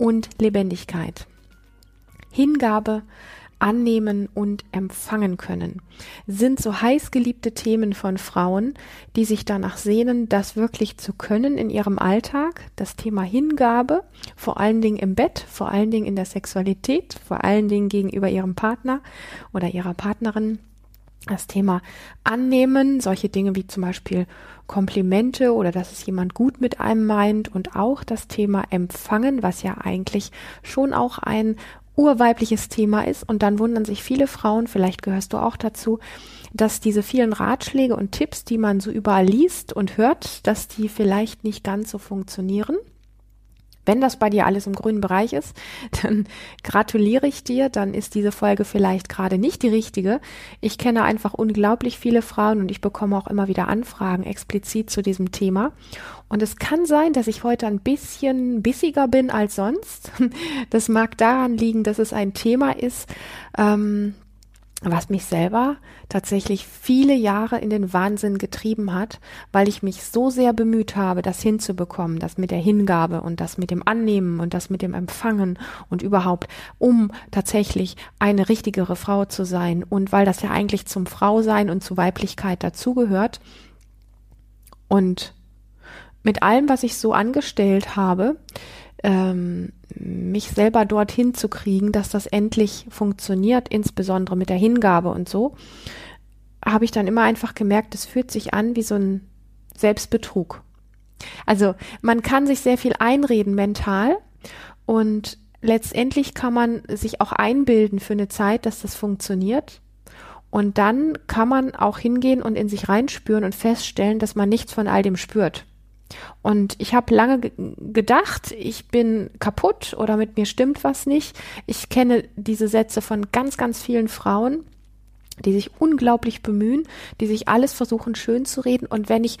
und Lebendigkeit. Hingabe, annehmen und empfangen können, sind so heiß geliebte Themen von Frauen, die sich danach sehnen, das wirklich zu können in ihrem Alltag. Das Thema Hingabe, vor allen Dingen im Bett, vor allen Dingen in der Sexualität, vor allen Dingen gegenüber ihrem Partner oder ihrer Partnerin das Thema annehmen, solche Dinge wie zum Beispiel Komplimente oder dass es jemand gut mit einem meint und auch das Thema empfangen, was ja eigentlich schon auch ein urweibliches Thema ist. Und dann wundern sich viele Frauen, vielleicht gehörst du auch dazu, dass diese vielen Ratschläge und Tipps, die man so überall liest und hört, dass die vielleicht nicht ganz so funktionieren. Wenn das bei dir alles im grünen Bereich ist, dann gratuliere ich dir, dann ist diese Folge vielleicht gerade nicht die richtige. Ich kenne einfach unglaublich viele Frauen und ich bekomme auch immer wieder Anfragen explizit zu diesem Thema. Und es kann sein, dass ich heute ein bisschen bissiger bin als sonst. Das mag daran liegen, dass es ein Thema ist, ähm, was mich selber tatsächlich viele Jahre in den Wahnsinn getrieben hat, weil ich mich so sehr bemüht habe, das hinzubekommen, das mit der Hingabe und das mit dem Annehmen und das mit dem Empfangen und überhaupt, um tatsächlich eine richtigere Frau zu sein und weil das ja eigentlich zum Frausein und zu Weiblichkeit dazugehört. Und mit allem, was ich so angestellt habe, ähm, mich selber dorthin zu kriegen, dass das endlich funktioniert, insbesondere mit der Hingabe und so, habe ich dann immer einfach gemerkt, es fühlt sich an wie so ein Selbstbetrug. Also man kann sich sehr viel einreden mental und letztendlich kann man sich auch einbilden für eine Zeit, dass das funktioniert. Und dann kann man auch hingehen und in sich reinspüren und feststellen, dass man nichts von all dem spürt. Und ich habe lange gedacht, ich bin kaputt oder mit mir stimmt was nicht. Ich kenne diese Sätze von ganz, ganz vielen Frauen, die sich unglaublich bemühen, die sich alles versuchen schön zu reden. Und wenn ich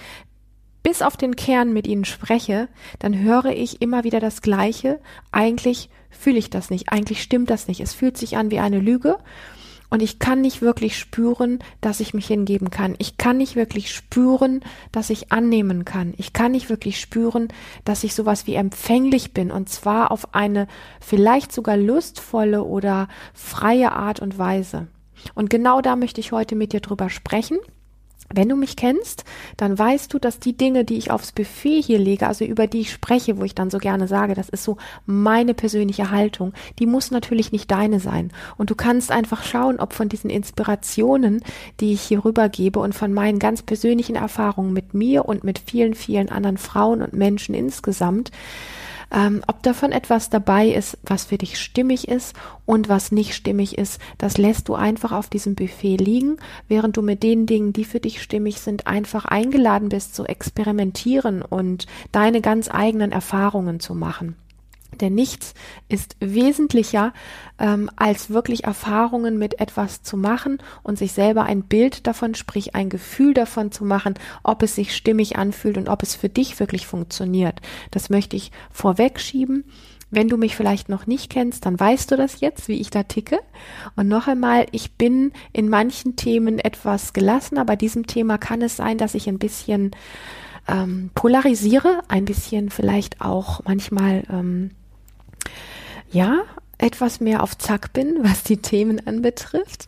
bis auf den Kern mit ihnen spreche, dann höre ich immer wieder das Gleiche. Eigentlich fühle ich das nicht, eigentlich stimmt das nicht. Es fühlt sich an wie eine Lüge. Und ich kann nicht wirklich spüren, dass ich mich hingeben kann. Ich kann nicht wirklich spüren, dass ich annehmen kann. Ich kann nicht wirklich spüren, dass ich sowas wie empfänglich bin. Und zwar auf eine vielleicht sogar lustvolle oder freie Art und Weise. Und genau da möchte ich heute mit dir drüber sprechen. Wenn du mich kennst, dann weißt du, dass die Dinge, die ich aufs Buffet hier lege, also über die ich spreche, wo ich dann so gerne sage, das ist so meine persönliche Haltung, die muss natürlich nicht deine sein. Und du kannst einfach schauen, ob von diesen Inspirationen, die ich hier rübergebe und von meinen ganz persönlichen Erfahrungen mit mir und mit vielen, vielen anderen Frauen und Menschen insgesamt, ähm, ob davon etwas dabei ist, was für dich stimmig ist und was nicht stimmig ist, das lässt du einfach auf diesem Buffet liegen, während du mit den Dingen, die für dich stimmig sind, einfach eingeladen bist zu experimentieren und deine ganz eigenen Erfahrungen zu machen. Denn nichts ist wesentlicher, ähm, als wirklich Erfahrungen mit etwas zu machen und sich selber ein Bild davon, sprich ein Gefühl davon zu machen, ob es sich stimmig anfühlt und ob es für dich wirklich funktioniert. Das möchte ich vorwegschieben. Wenn du mich vielleicht noch nicht kennst, dann weißt du das jetzt, wie ich da ticke. Und noch einmal, ich bin in manchen Themen etwas gelassener. Bei diesem Thema kann es sein, dass ich ein bisschen ähm, polarisiere, ein bisschen vielleicht auch manchmal ähm, ja, etwas mehr auf Zack bin, was die Themen anbetrifft.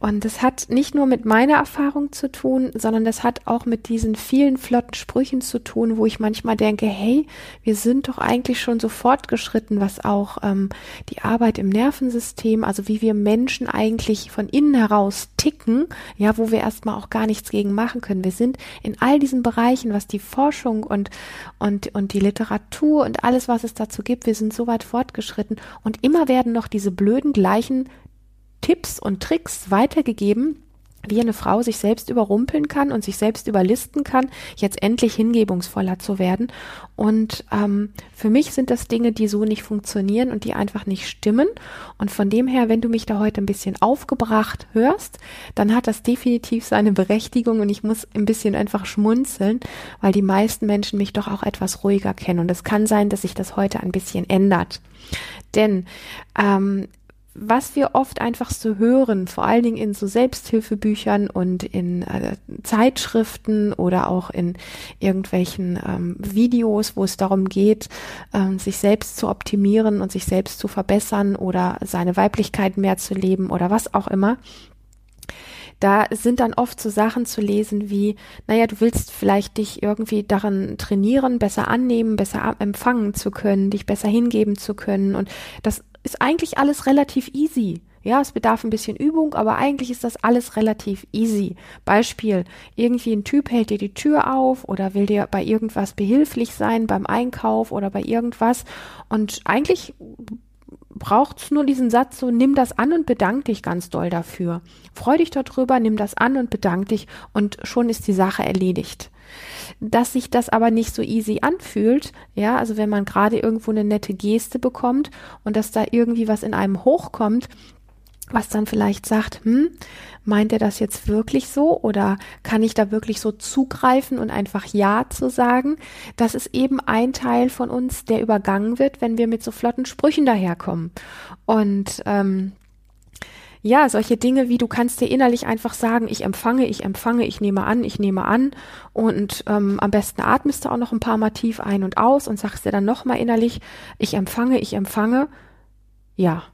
Und das hat nicht nur mit meiner Erfahrung zu tun, sondern das hat auch mit diesen vielen flotten Sprüchen zu tun, wo ich manchmal denke, hey, wir sind doch eigentlich schon so fortgeschritten, was auch ähm, die Arbeit im Nervensystem, also wie wir Menschen eigentlich von innen heraus ticken, ja, wo wir erstmal auch gar nichts gegen machen können. Wir sind in all diesen Bereichen, was die Forschung und, und, und die Literatur und alles, was es dazu gibt, wir sind so weit fortgeschritten und immer werden noch diese blöden gleichen Tipps und Tricks weitergegeben, wie eine Frau sich selbst überrumpeln kann und sich selbst überlisten kann, jetzt endlich hingebungsvoller zu werden. Und ähm, für mich sind das Dinge, die so nicht funktionieren und die einfach nicht stimmen. Und von dem her, wenn du mich da heute ein bisschen aufgebracht hörst, dann hat das definitiv seine Berechtigung und ich muss ein bisschen einfach schmunzeln, weil die meisten Menschen mich doch auch etwas ruhiger kennen. Und es kann sein, dass sich das heute ein bisschen ändert. Denn ähm, was wir oft einfach so hören, vor allen Dingen in so Selbsthilfebüchern und in äh, Zeitschriften oder auch in irgendwelchen ähm, Videos, wo es darum geht, ähm, sich selbst zu optimieren und sich selbst zu verbessern oder seine Weiblichkeit mehr zu leben oder was auch immer. Da sind dann oft so Sachen zu lesen wie, naja, du willst vielleicht dich irgendwie daran trainieren, besser annehmen, besser empfangen zu können, dich besser hingeben zu können. Und das ist eigentlich alles relativ easy. Ja, es bedarf ein bisschen Übung, aber eigentlich ist das alles relativ easy. Beispiel, irgendwie ein Typ hält dir die Tür auf oder will dir bei irgendwas behilflich sein, beim Einkauf oder bei irgendwas. Und eigentlich braucht's nur diesen Satz so, nimm das an und bedank dich ganz doll dafür. Freu dich darüber, nimm das an und bedank dich und schon ist die Sache erledigt dass sich das aber nicht so easy anfühlt. Ja, also wenn man gerade irgendwo eine nette Geste bekommt und dass da irgendwie was in einem hochkommt, was dann vielleicht sagt, hm, meint er das jetzt wirklich so oder kann ich da wirklich so zugreifen und einfach Ja zu sagen? Das ist eben ein Teil von uns, der übergangen wird, wenn wir mit so flotten Sprüchen daherkommen. Und ähm, ja, solche Dinge wie du kannst dir innerlich einfach sagen, ich empfange, ich empfange, ich nehme an, ich nehme an und ähm, am besten atmest du auch noch ein paar Mal tief ein und aus und sagst dir dann nochmal innerlich, ich empfange, ich empfange. Ja,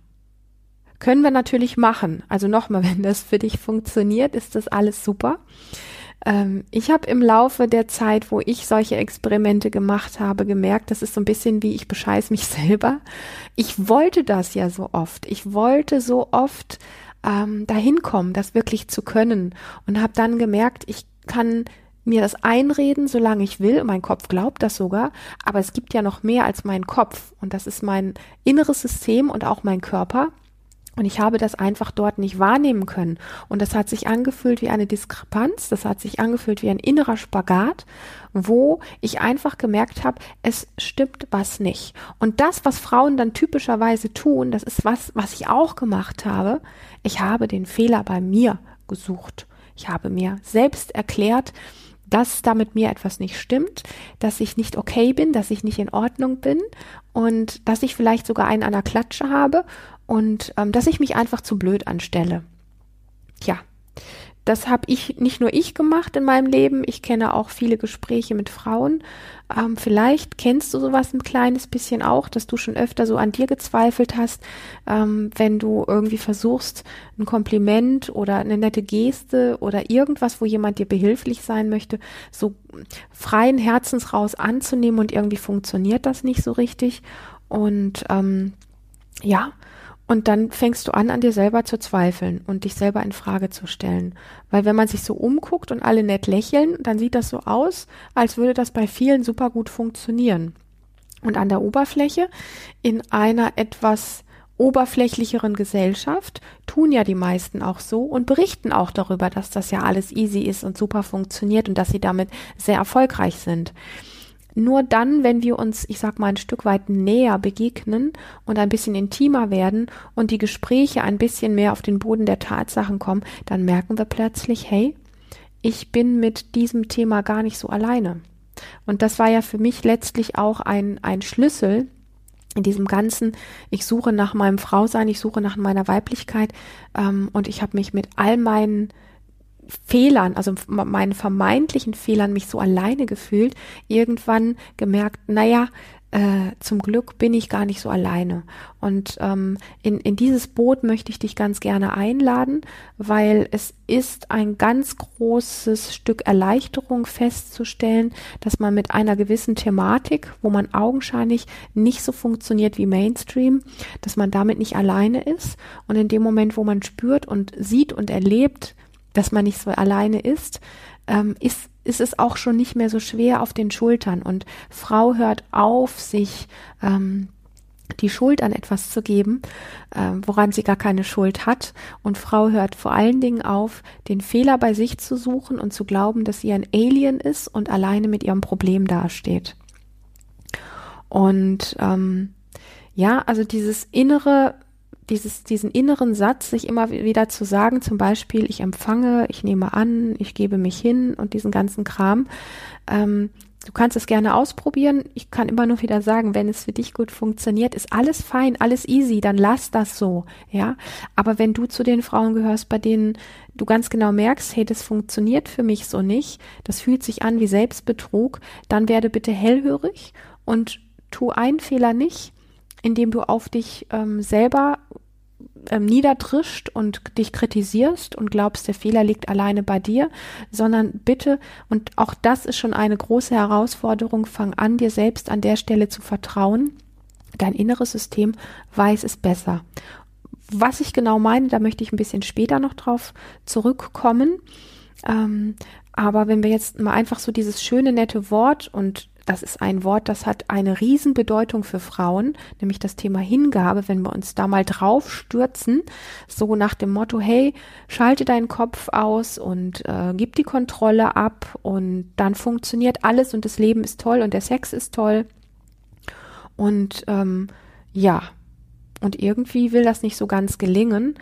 können wir natürlich machen. Also nochmal, wenn das für dich funktioniert, ist das alles super. Ähm, ich habe im Laufe der Zeit, wo ich solche Experimente gemacht habe, gemerkt, das ist so ein bisschen wie ich bescheiß mich selber. Ich wollte das ja so oft. Ich wollte so oft ähm, dahin kommen, das wirklich zu können und habe dann gemerkt, ich kann mir das einreden, solange ich will. Mein Kopf glaubt das sogar. Aber es gibt ja noch mehr als mein Kopf. Und das ist mein inneres System und auch mein Körper. Und ich habe das einfach dort nicht wahrnehmen können. Und das hat sich angefühlt wie eine Diskrepanz, das hat sich angefühlt wie ein innerer Spagat, wo ich einfach gemerkt habe, es stimmt was nicht. Und das, was Frauen dann typischerweise tun, das ist was, was ich auch gemacht habe. Ich habe den Fehler bei mir gesucht. Ich habe mir selbst erklärt, dass da mit mir etwas nicht stimmt, dass ich nicht okay bin, dass ich nicht in Ordnung bin und dass ich vielleicht sogar einen an der Klatsche habe und ähm, dass ich mich einfach zu blöd anstelle. Tja, das habe ich nicht nur ich gemacht in meinem Leben. Ich kenne auch viele Gespräche mit Frauen. Ähm, vielleicht kennst du sowas ein kleines bisschen auch, dass du schon öfter so an dir gezweifelt hast, ähm, wenn du irgendwie versuchst, ein Kompliment oder eine nette Geste oder irgendwas, wo jemand dir behilflich sein möchte, so freien Herzens raus anzunehmen und irgendwie funktioniert das nicht so richtig. Und ähm, ja, und dann fängst du an, an dir selber zu zweifeln und dich selber in Frage zu stellen. Weil wenn man sich so umguckt und alle nett lächeln, dann sieht das so aus, als würde das bei vielen super gut funktionieren. Und an der Oberfläche, in einer etwas oberflächlicheren Gesellschaft, tun ja die meisten auch so und berichten auch darüber, dass das ja alles easy ist und super funktioniert und dass sie damit sehr erfolgreich sind nur dann, wenn wir uns, ich sag mal, ein Stück weit näher begegnen und ein bisschen intimer werden und die Gespräche ein bisschen mehr auf den Boden der Tatsachen kommen, dann merken wir plötzlich, hey, ich bin mit diesem Thema gar nicht so alleine. Und das war ja für mich letztlich auch ein, ein Schlüssel, in diesem ganzen, ich suche nach meinem Frausein, ich suche nach meiner Weiblichkeit ähm, und ich habe mich mit all meinen Fehlern, also meinen vermeintlichen Fehlern mich so alleine gefühlt, irgendwann gemerkt, naja, äh, zum Glück bin ich gar nicht so alleine. Und ähm, in, in dieses Boot möchte ich dich ganz gerne einladen, weil es ist ein ganz großes Stück Erleichterung festzustellen, dass man mit einer gewissen Thematik, wo man augenscheinlich nicht so funktioniert wie Mainstream, dass man damit nicht alleine ist. Und in dem Moment, wo man spürt und sieht und erlebt, dass man nicht so alleine ist, ähm, ist, ist es auch schon nicht mehr so schwer auf den Schultern. Und Frau hört auf, sich ähm, die Schuld an etwas zu geben, äh, woran sie gar keine Schuld hat. Und Frau hört vor allen Dingen auf, den Fehler bei sich zu suchen und zu glauben, dass sie ein Alien ist und alleine mit ihrem Problem dasteht. Und ähm, ja, also dieses innere, dieses, diesen inneren Satz, sich immer wieder zu sagen, zum Beispiel, ich empfange, ich nehme an, ich gebe mich hin und diesen ganzen Kram, ähm, Du kannst es gerne ausprobieren. Ich kann immer nur wieder sagen, wenn es für dich gut funktioniert, ist alles fein, alles easy, dann lass das so, ja. Aber wenn du zu den Frauen gehörst, bei denen du ganz genau merkst, hey, das funktioniert für mich so nicht, das fühlt sich an wie Selbstbetrug, dann werde bitte hellhörig und tu einen Fehler nicht, indem du auf dich ähm, selber ähm, niederdrischt und dich kritisierst und glaubst, der Fehler liegt alleine bei dir, sondern bitte, und auch das ist schon eine große Herausforderung, fang an, dir selbst an der Stelle zu vertrauen. Dein inneres System weiß es besser. Was ich genau meine, da möchte ich ein bisschen später noch drauf zurückkommen. Ähm, aber wenn wir jetzt mal einfach so dieses schöne, nette Wort und das ist ein Wort, das hat eine Riesenbedeutung für Frauen, nämlich das Thema Hingabe, wenn wir uns da mal drauf stürzen, so nach dem Motto, hey, schalte deinen Kopf aus und äh, gib die Kontrolle ab und dann funktioniert alles und das Leben ist toll und der Sex ist toll. Und ähm, ja, und irgendwie will das nicht so ganz gelingen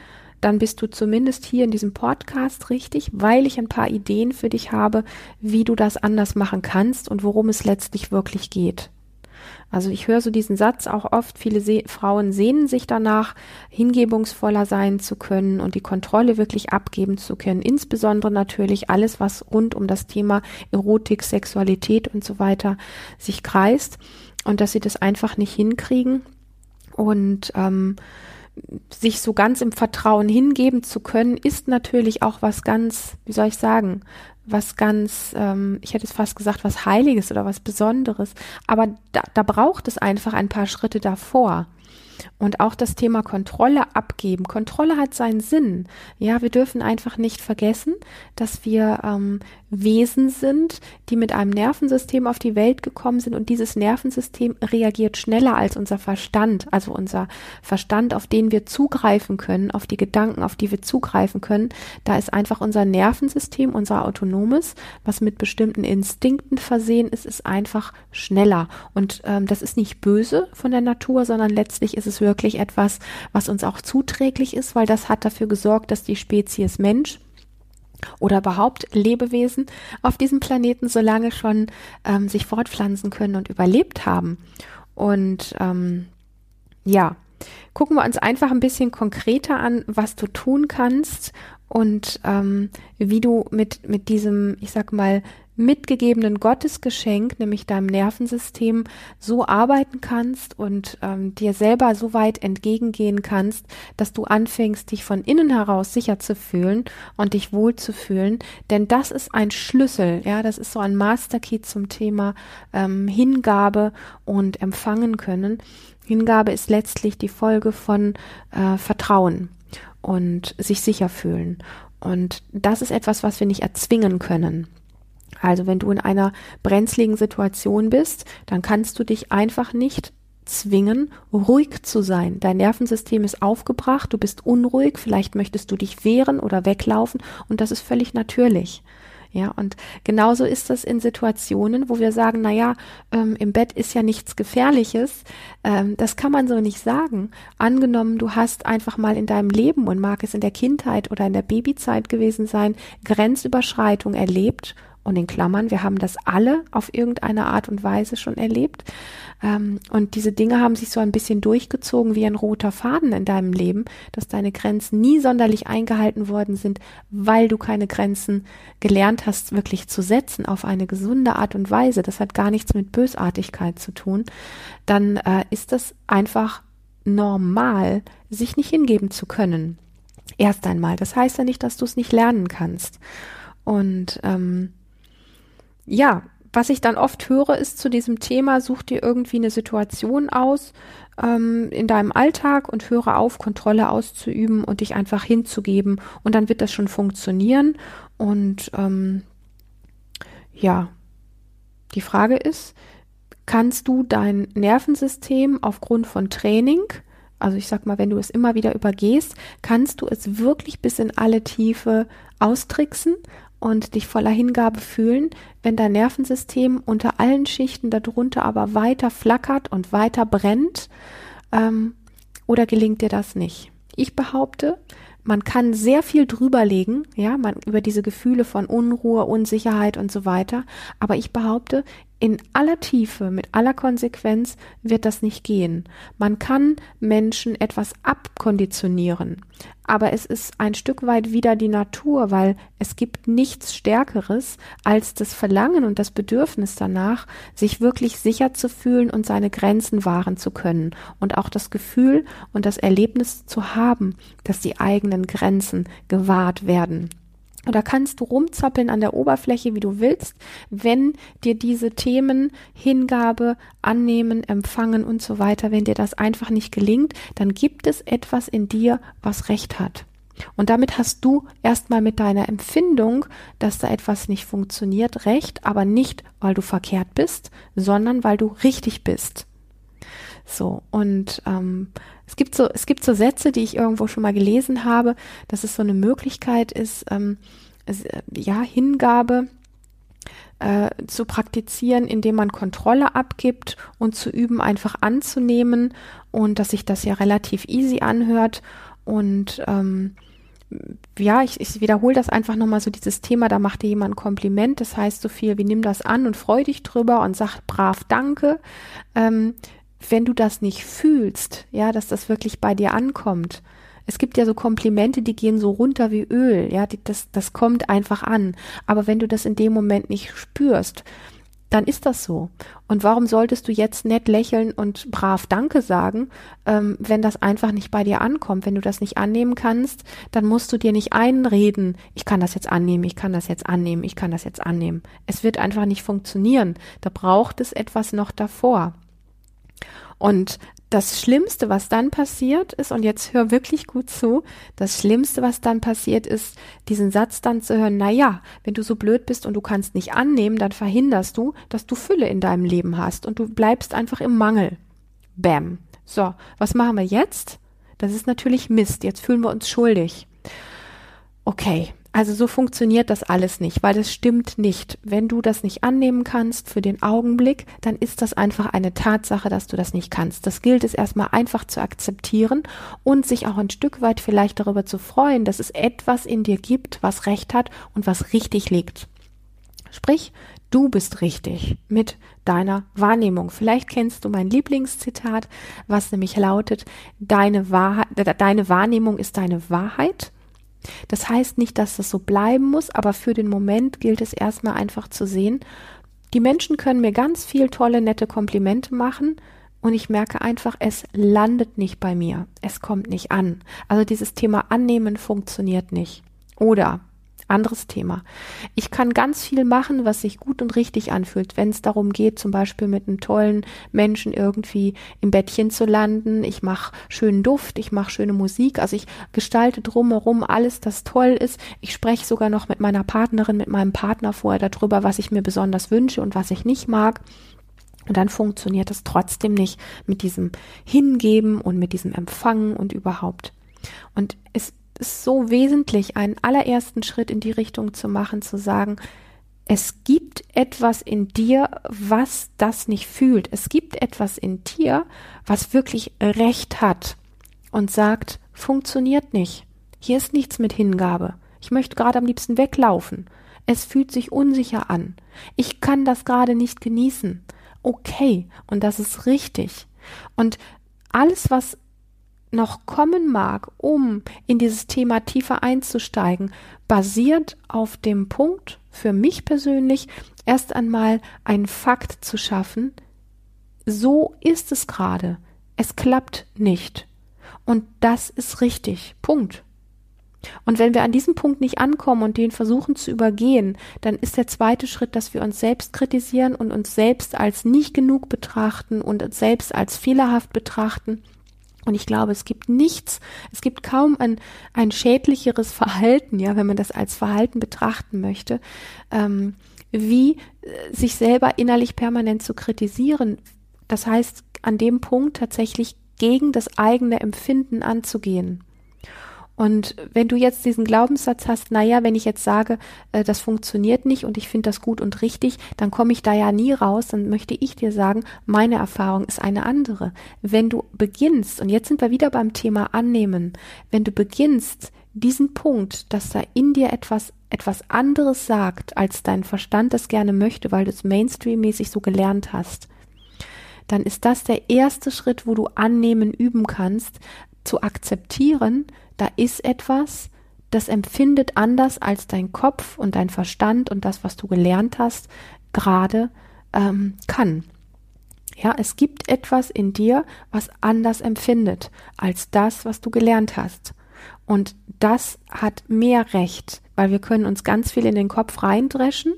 dann bist du zumindest hier in diesem Podcast richtig, weil ich ein paar Ideen für dich habe, wie du das anders machen kannst und worum es letztlich wirklich geht. Also ich höre so diesen Satz auch oft, viele Se Frauen sehnen sich danach, hingebungsvoller sein zu können und die Kontrolle wirklich abgeben zu können. Insbesondere natürlich alles, was rund um das Thema Erotik, Sexualität und so weiter sich kreist und dass sie das einfach nicht hinkriegen. Und ähm, sich so ganz im Vertrauen hingeben zu können, ist natürlich auch was ganz, wie soll ich sagen, was ganz, ähm, ich hätte es fast gesagt, was Heiliges oder was Besonderes. Aber da, da braucht es einfach ein paar Schritte davor. Und auch das Thema Kontrolle abgeben. Kontrolle hat seinen Sinn. Ja, wir dürfen einfach nicht vergessen, dass wir ähm, Wesen sind, die mit einem Nervensystem auf die Welt gekommen sind und dieses Nervensystem reagiert schneller als unser Verstand, also unser Verstand, auf den wir zugreifen können, auf die Gedanken, auf die wir zugreifen können. Da ist einfach unser Nervensystem, unser autonomes, was mit bestimmten Instinkten versehen ist, ist einfach schneller. Und ähm, das ist nicht böse von der Natur, sondern letztlich ist es wirklich etwas, was uns auch zuträglich ist, weil das hat dafür gesorgt, dass die Spezies Mensch oder überhaupt Lebewesen auf diesem Planeten so lange schon ähm, sich fortpflanzen können und überlebt haben. Und ähm, ja, gucken wir uns einfach ein bisschen konkreter an, was du tun kannst und ähm, wie du mit, mit diesem, ich sag mal, mitgegebenen Gottesgeschenk, nämlich deinem Nervensystem, so arbeiten kannst und ähm, dir selber so weit entgegengehen kannst, dass du anfängst, dich von innen heraus sicher zu fühlen und dich wohl zu fühlen. Denn das ist ein Schlüssel, ja, das ist so ein Masterkey zum Thema ähm, Hingabe und empfangen können. Hingabe ist letztlich die Folge von äh, Vertrauen und sich sicher fühlen. Und das ist etwas, was wir nicht erzwingen können. Also wenn du in einer brenzligen Situation bist, dann kannst du dich einfach nicht zwingen, ruhig zu sein. Dein Nervensystem ist aufgebracht, du bist unruhig, vielleicht möchtest du dich wehren oder weglaufen und das ist völlig natürlich. Ja, und genauso ist das in Situationen, wo wir sagen, na ja, ähm, im Bett ist ja nichts Gefährliches. Ähm, das kann man so nicht sagen. Angenommen, du hast einfach mal in deinem Leben und mag es in der Kindheit oder in der Babyzeit gewesen sein, Grenzüberschreitung erlebt und in Klammern, wir haben das alle auf irgendeine Art und Weise schon erlebt. Ähm, und diese Dinge haben sich so ein bisschen durchgezogen wie ein roter Faden in deinem Leben, dass deine Grenzen nie sonderlich eingehalten worden sind, weil du keine Grenzen gelernt hast, wirklich zu setzen auf eine gesunde Art und Weise. Das hat gar nichts mit Bösartigkeit zu tun. Dann äh, ist das einfach normal, sich nicht hingeben zu können. Erst einmal. Das heißt ja nicht, dass du es nicht lernen kannst. Und ähm, ja, was ich dann oft höre, ist zu diesem Thema, such dir irgendwie eine Situation aus ähm, in deinem Alltag und höre auf, Kontrolle auszuüben und dich einfach hinzugeben und dann wird das schon funktionieren. Und ähm, ja, die Frage ist, kannst du dein Nervensystem aufgrund von Training, also ich sag mal, wenn du es immer wieder übergehst, kannst du es wirklich bis in alle Tiefe austricksen und dich voller Hingabe fühlen, wenn dein Nervensystem unter allen Schichten darunter aber weiter flackert und weiter brennt, ähm, oder gelingt dir das nicht? Ich behaupte, man kann sehr viel drüberlegen, ja, man über diese Gefühle von Unruhe, Unsicherheit und so weiter. Aber ich behaupte, in aller Tiefe, mit aller Konsequenz wird das nicht gehen. Man kann Menschen etwas abkonditionieren, aber es ist ein Stück weit wieder die Natur, weil es gibt nichts Stärkeres als das Verlangen und das Bedürfnis danach, sich wirklich sicher zu fühlen und seine Grenzen wahren zu können und auch das Gefühl und das Erlebnis zu haben, dass die eigenen Grenzen gewahrt werden. Da kannst du rumzappeln an der Oberfläche, wie du willst, wenn dir diese Themen Hingabe, Annehmen, Empfangen und so weiter, wenn dir das einfach nicht gelingt, dann gibt es etwas in dir, was Recht hat. Und damit hast du erstmal mit deiner Empfindung, dass da etwas nicht funktioniert, recht, aber nicht, weil du verkehrt bist, sondern weil du richtig bist. So, und ähm, es gibt so, es gibt so Sätze, die ich irgendwo schon mal gelesen habe, dass es so eine Möglichkeit ist, ähm, es, äh, ja, Hingabe äh, zu praktizieren, indem man Kontrolle abgibt und zu üben, einfach anzunehmen und dass sich das ja relativ easy anhört und ähm, ja, ich, ich wiederhole das einfach nochmal so dieses Thema, da macht dir jemand ein Kompliment, das heißt so viel wie nimm das an und freu dich drüber und sag brav Danke. Ähm, wenn du das nicht fühlst, ja, dass das wirklich bei dir ankommt, es gibt ja so Komplimente, die gehen so runter wie Öl, ja, die, das, das kommt einfach an. Aber wenn du das in dem Moment nicht spürst, dann ist das so. Und warum solltest du jetzt nett lächeln und brav Danke sagen, ähm, wenn das einfach nicht bei dir ankommt? Wenn du das nicht annehmen kannst, dann musst du dir nicht einreden, ich kann das jetzt annehmen, ich kann das jetzt annehmen, ich kann das jetzt annehmen. Es wird einfach nicht funktionieren. Da braucht es etwas noch davor. Und das Schlimmste, was dann passiert ist, und jetzt hör wirklich gut zu, das Schlimmste, was dann passiert ist, diesen Satz dann zu hören, na ja, wenn du so blöd bist und du kannst nicht annehmen, dann verhinderst du, dass du Fülle in deinem Leben hast und du bleibst einfach im Mangel. Bäm. So, was machen wir jetzt? Das ist natürlich Mist. Jetzt fühlen wir uns schuldig. Okay, also so funktioniert das alles nicht, weil das stimmt nicht. Wenn du das nicht annehmen kannst für den Augenblick, dann ist das einfach eine Tatsache, dass du das nicht kannst. Das gilt es erstmal einfach zu akzeptieren und sich auch ein Stück weit vielleicht darüber zu freuen, dass es etwas in dir gibt, was recht hat und was richtig liegt. Sprich, du bist richtig mit deiner Wahrnehmung. Vielleicht kennst du mein Lieblingszitat, was nämlich lautet, deine, Wahrheit, deine Wahrnehmung ist deine Wahrheit das heißt nicht, dass das so bleiben muss, aber für den Moment gilt es erstmal einfach zu sehen, die Menschen können mir ganz viel tolle, nette Komplimente machen und ich merke einfach, es landet nicht bei mir. Es kommt nicht an. Also dieses Thema annehmen funktioniert nicht. Oder anderes Thema. Ich kann ganz viel machen, was sich gut und richtig anfühlt, wenn es darum geht, zum Beispiel mit einem tollen Menschen irgendwie im Bettchen zu landen. Ich mache schönen Duft, ich mache schöne Musik, also ich gestalte drumherum alles, das toll ist. Ich spreche sogar noch mit meiner Partnerin, mit meinem Partner vorher darüber, was ich mir besonders wünsche und was ich nicht mag. Und dann funktioniert es trotzdem nicht mit diesem Hingeben und mit diesem Empfangen und überhaupt. Und es ist so wesentlich, einen allerersten Schritt in die Richtung zu machen, zu sagen, es gibt etwas in dir, was das nicht fühlt. Es gibt etwas in dir, was wirklich Recht hat und sagt, funktioniert nicht. Hier ist nichts mit Hingabe. Ich möchte gerade am liebsten weglaufen. Es fühlt sich unsicher an. Ich kann das gerade nicht genießen. Okay, und das ist richtig. Und alles, was noch kommen mag, um in dieses Thema tiefer einzusteigen, basiert auf dem Punkt, für mich persönlich, erst einmal einen Fakt zu schaffen, so ist es gerade. Es klappt nicht. Und das ist richtig. Punkt. Und wenn wir an diesem Punkt nicht ankommen und den versuchen zu übergehen, dann ist der zweite Schritt, dass wir uns selbst kritisieren und uns selbst als nicht genug betrachten und uns selbst als fehlerhaft betrachten und ich glaube, es gibt nichts, es gibt kaum ein, ein schädlicheres Verhalten, ja, wenn man das als Verhalten betrachten möchte, ähm, wie äh, sich selber innerlich permanent zu kritisieren. Das heißt, an dem Punkt tatsächlich gegen das eigene Empfinden anzugehen. Und wenn du jetzt diesen Glaubenssatz hast, naja, wenn ich jetzt sage, äh, das funktioniert nicht und ich finde das gut und richtig, dann komme ich da ja nie raus, dann möchte ich dir sagen, meine Erfahrung ist eine andere. Wenn du beginnst, und jetzt sind wir wieder beim Thema annehmen, wenn du beginnst, diesen Punkt, dass da in dir etwas, etwas anderes sagt, als dein Verstand das gerne möchte, weil du es mainstreammäßig so gelernt hast, dann ist das der erste Schritt, wo du annehmen üben kannst, zu akzeptieren, da ist etwas, das empfindet anders als dein Kopf und dein Verstand und das, was du gelernt hast, gerade ähm, kann. Ja, es gibt etwas in dir, was anders empfindet als das, was du gelernt hast. Und das hat mehr Recht, weil wir können uns ganz viel in den Kopf reindreschen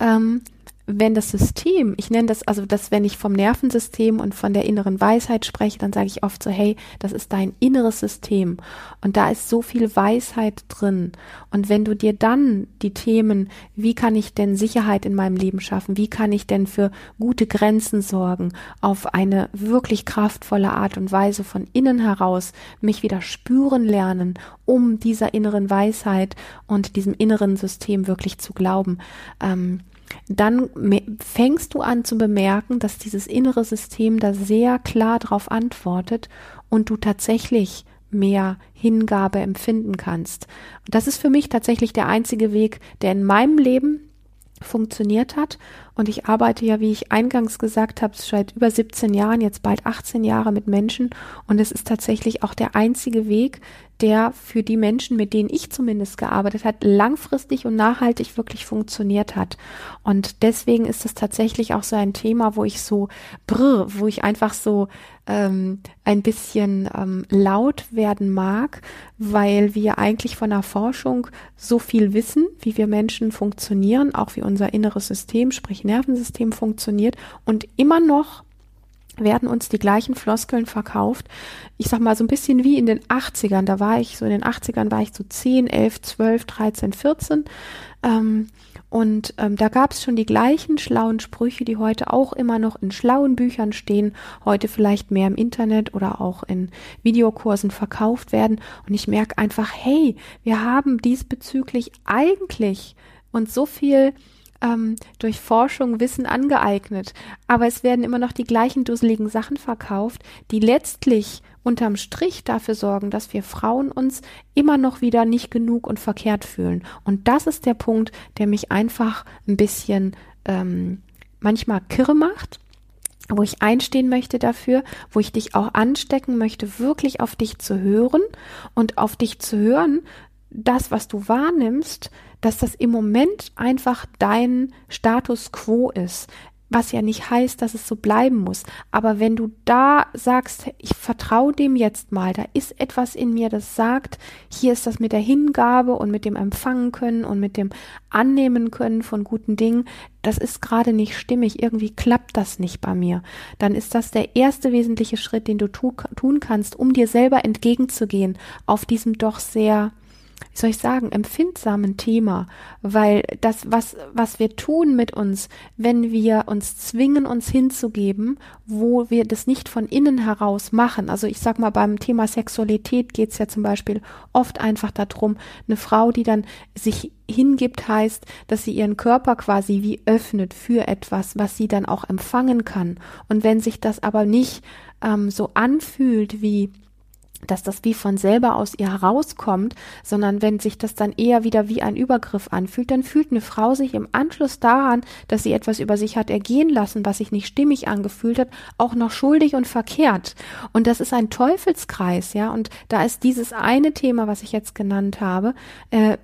ähm, wenn das System, ich nenne das also, dass wenn ich vom Nervensystem und von der inneren Weisheit spreche, dann sage ich oft so, hey, das ist dein inneres System. Und da ist so viel Weisheit drin. Und wenn du dir dann die Themen, wie kann ich denn Sicherheit in meinem Leben schaffen, wie kann ich denn für gute Grenzen sorgen, auf eine wirklich kraftvolle Art und Weise von innen heraus mich wieder spüren lernen, um dieser inneren Weisheit und diesem inneren System wirklich zu glauben, ähm, dann fängst du an zu bemerken, dass dieses innere System da sehr klar darauf antwortet und du tatsächlich mehr Hingabe empfinden kannst. Das ist für mich tatsächlich der einzige Weg, der in meinem Leben funktioniert hat. Und ich arbeite ja, wie ich eingangs gesagt habe, seit über 17 Jahren, jetzt bald 18 Jahre mit Menschen. Und es ist tatsächlich auch der einzige Weg, der für die Menschen, mit denen ich zumindest gearbeitet hat, langfristig und nachhaltig wirklich funktioniert hat. Und deswegen ist es tatsächlich auch so ein Thema, wo ich so brr, wo ich einfach so ähm, ein bisschen ähm, laut werden mag, weil wir eigentlich von der Forschung so viel wissen, wie wir Menschen funktionieren, auch wie unser inneres System, sprich Nervensystem funktioniert und immer noch werden uns die gleichen Floskeln verkauft. Ich sag mal so ein bisschen wie in den 80ern. Da war ich so in den 80ern war ich so 10, 11, 12, 13, 14. Ähm, und ähm, da gab es schon die gleichen schlauen Sprüche, die heute auch immer noch in schlauen Büchern stehen, heute vielleicht mehr im Internet oder auch in Videokursen verkauft werden. Und ich merke einfach, hey, wir haben diesbezüglich eigentlich uns so viel ähm, durch Forschung Wissen angeeignet, aber es werden immer noch die gleichen dusseligen Sachen verkauft, die letztlich unterm Strich dafür sorgen, dass wir Frauen uns immer noch wieder nicht genug und verkehrt fühlen. Und das ist der Punkt, der mich einfach ein bisschen ähm, manchmal kirre macht wo ich einstehen möchte dafür, wo ich dich auch anstecken möchte, wirklich auf dich zu hören und auf dich zu hören, das, was du wahrnimmst, dass das im Moment einfach dein Status quo ist was ja nicht heißt, dass es so bleiben muss. Aber wenn du da sagst, ich vertraue dem jetzt mal, da ist etwas in mir, das sagt, hier ist das mit der Hingabe und mit dem Empfangen können und mit dem Annehmen können von guten Dingen, das ist gerade nicht stimmig, irgendwie klappt das nicht bei mir, dann ist das der erste wesentliche Schritt, den du tu tun kannst, um dir selber entgegenzugehen auf diesem doch sehr wie soll ich sagen, empfindsamen Thema, weil das, was, was wir tun mit uns, wenn wir uns zwingen, uns hinzugeben, wo wir das nicht von innen heraus machen. Also ich sag mal, beim Thema Sexualität geht es ja zum Beispiel oft einfach darum, eine Frau, die dann sich hingibt, heißt, dass sie ihren Körper quasi wie öffnet für etwas, was sie dann auch empfangen kann. Und wenn sich das aber nicht ähm, so anfühlt wie dass das wie von selber aus ihr herauskommt, sondern wenn sich das dann eher wieder wie ein Übergriff anfühlt, dann fühlt eine Frau sich im Anschluss daran, dass sie etwas über sich hat ergehen lassen, was sich nicht stimmig angefühlt hat, auch noch schuldig und verkehrt. Und das ist ein Teufelskreis, ja. Und da ist dieses eine Thema, was ich jetzt genannt habe, äh,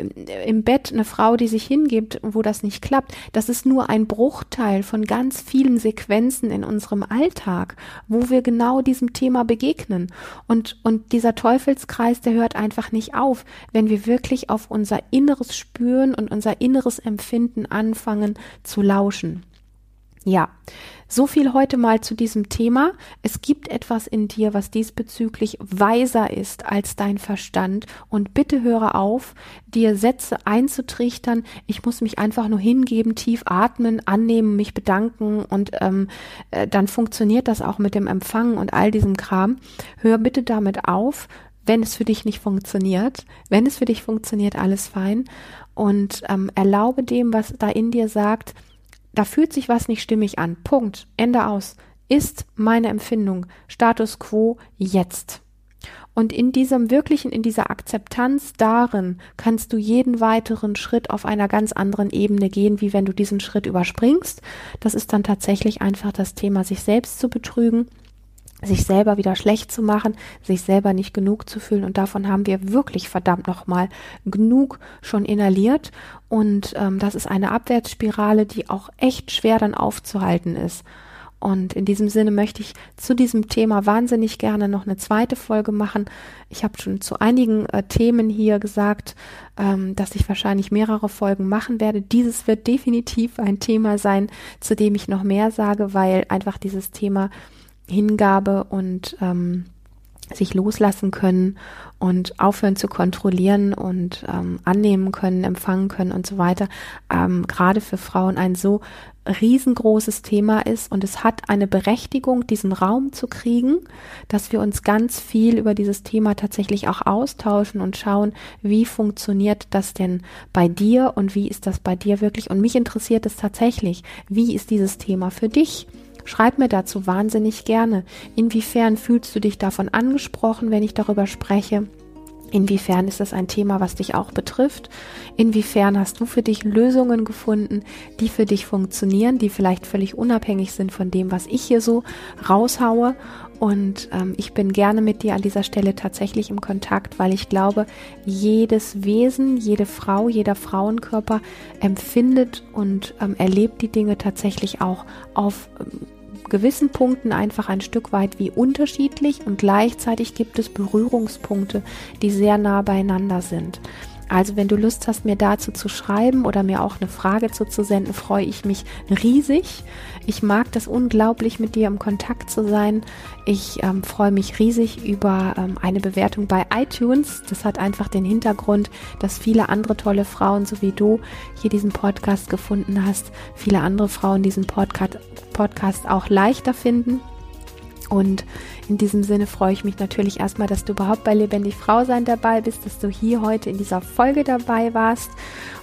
im Bett eine Frau, die sich hingibt, wo das nicht klappt, das ist nur ein Bruchteil von ganz vielen Sequenzen in unserem Alltag, wo wir genau diesem Thema begegnen. Und, und dieser Teufelskreis, der hört einfach nicht auf, wenn wir wirklich auf unser inneres Spüren und unser inneres Empfinden anfangen zu lauschen. Ja, so viel heute mal zu diesem Thema. Es gibt etwas in dir, was diesbezüglich weiser ist als dein Verstand. Und bitte höre auf, dir Sätze einzutrichtern. Ich muss mich einfach nur hingeben, tief atmen, annehmen, mich bedanken und ähm, äh, dann funktioniert das auch mit dem Empfangen und all diesem Kram. Hör bitte damit auf, wenn es für dich nicht funktioniert. Wenn es für dich funktioniert, alles fein. Und ähm, erlaube dem, was da in dir sagt, da fühlt sich was nicht stimmig an. Punkt. Ende aus. Ist meine Empfindung. Status quo jetzt. Und in diesem wirklichen, in dieser Akzeptanz darin kannst du jeden weiteren Schritt auf einer ganz anderen Ebene gehen, wie wenn du diesen Schritt überspringst. Das ist dann tatsächlich einfach das Thema, sich selbst zu betrügen sich selber wieder schlecht zu machen, sich selber nicht genug zu fühlen. Und davon haben wir wirklich verdammt nochmal genug schon inhaliert. Und ähm, das ist eine Abwärtsspirale, die auch echt schwer dann aufzuhalten ist. Und in diesem Sinne möchte ich zu diesem Thema wahnsinnig gerne noch eine zweite Folge machen. Ich habe schon zu einigen äh, Themen hier gesagt, ähm, dass ich wahrscheinlich mehrere Folgen machen werde. Dieses wird definitiv ein Thema sein, zu dem ich noch mehr sage, weil einfach dieses Thema Hingabe und ähm, sich loslassen können und aufhören zu kontrollieren und ähm, annehmen können, empfangen können und so weiter, ähm, gerade für Frauen ein so riesengroßes Thema ist und es hat eine Berechtigung, diesen Raum zu kriegen, dass wir uns ganz viel über dieses Thema tatsächlich auch austauschen und schauen, wie funktioniert das denn bei dir und wie ist das bei dir wirklich und mich interessiert es tatsächlich, wie ist dieses Thema für dich? Schreib mir dazu wahnsinnig gerne. Inwiefern fühlst du dich davon angesprochen, wenn ich darüber spreche? Inwiefern ist das ein Thema, was dich auch betrifft? Inwiefern hast du für dich Lösungen gefunden, die für dich funktionieren, die vielleicht völlig unabhängig sind von dem, was ich hier so raushaue? Und ähm, ich bin gerne mit dir an dieser Stelle tatsächlich im Kontakt, weil ich glaube, jedes Wesen, jede Frau, jeder Frauenkörper empfindet und ähm, erlebt die Dinge tatsächlich auch auf ähm, gewissen Punkten einfach ein Stück weit wie unterschiedlich und gleichzeitig gibt es Berührungspunkte, die sehr nah beieinander sind. Also wenn du Lust hast, mir dazu zu schreiben oder mir auch eine Frage zuzusenden, freue ich mich riesig. Ich mag das unglaublich, mit dir im Kontakt zu sein. Ich ähm, freue mich riesig über ähm, eine Bewertung bei iTunes. Das hat einfach den Hintergrund, dass viele andere tolle Frauen, so wie du, hier diesen Podcast gefunden hast, viele andere Frauen diesen Podcast, Podcast auch leichter finden. Und in diesem Sinne freue ich mich natürlich erstmal, dass du überhaupt bei Lebendig Frau sein dabei bist, dass du hier heute in dieser Folge dabei warst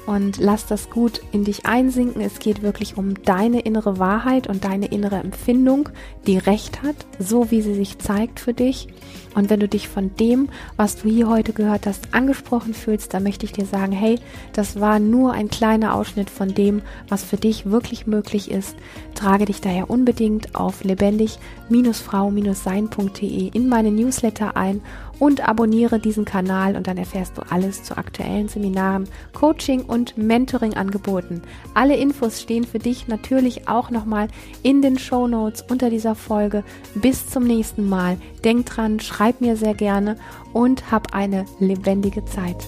und lass das gut in dich einsinken. Es geht wirklich um deine innere Wahrheit und deine innere Empfindung, die recht hat, so wie sie sich zeigt für dich. Und wenn du dich von dem, was du hier heute gehört hast, angesprochen fühlst, dann möchte ich dir sagen, hey, das war nur ein kleiner Ausschnitt von dem, was für dich wirklich möglich ist. Trage dich daher unbedingt auf lebendig-frau-sein.de in meine Newsletter ein und abonniere diesen Kanal und dann erfährst du alles zu aktuellen Seminaren, Coaching und Mentoring-Angeboten. Alle Infos stehen für dich natürlich auch nochmal in den Show Notes unter dieser Folge. Bis zum nächsten Mal. Denk dran, schreib mir sehr gerne und hab eine lebendige Zeit.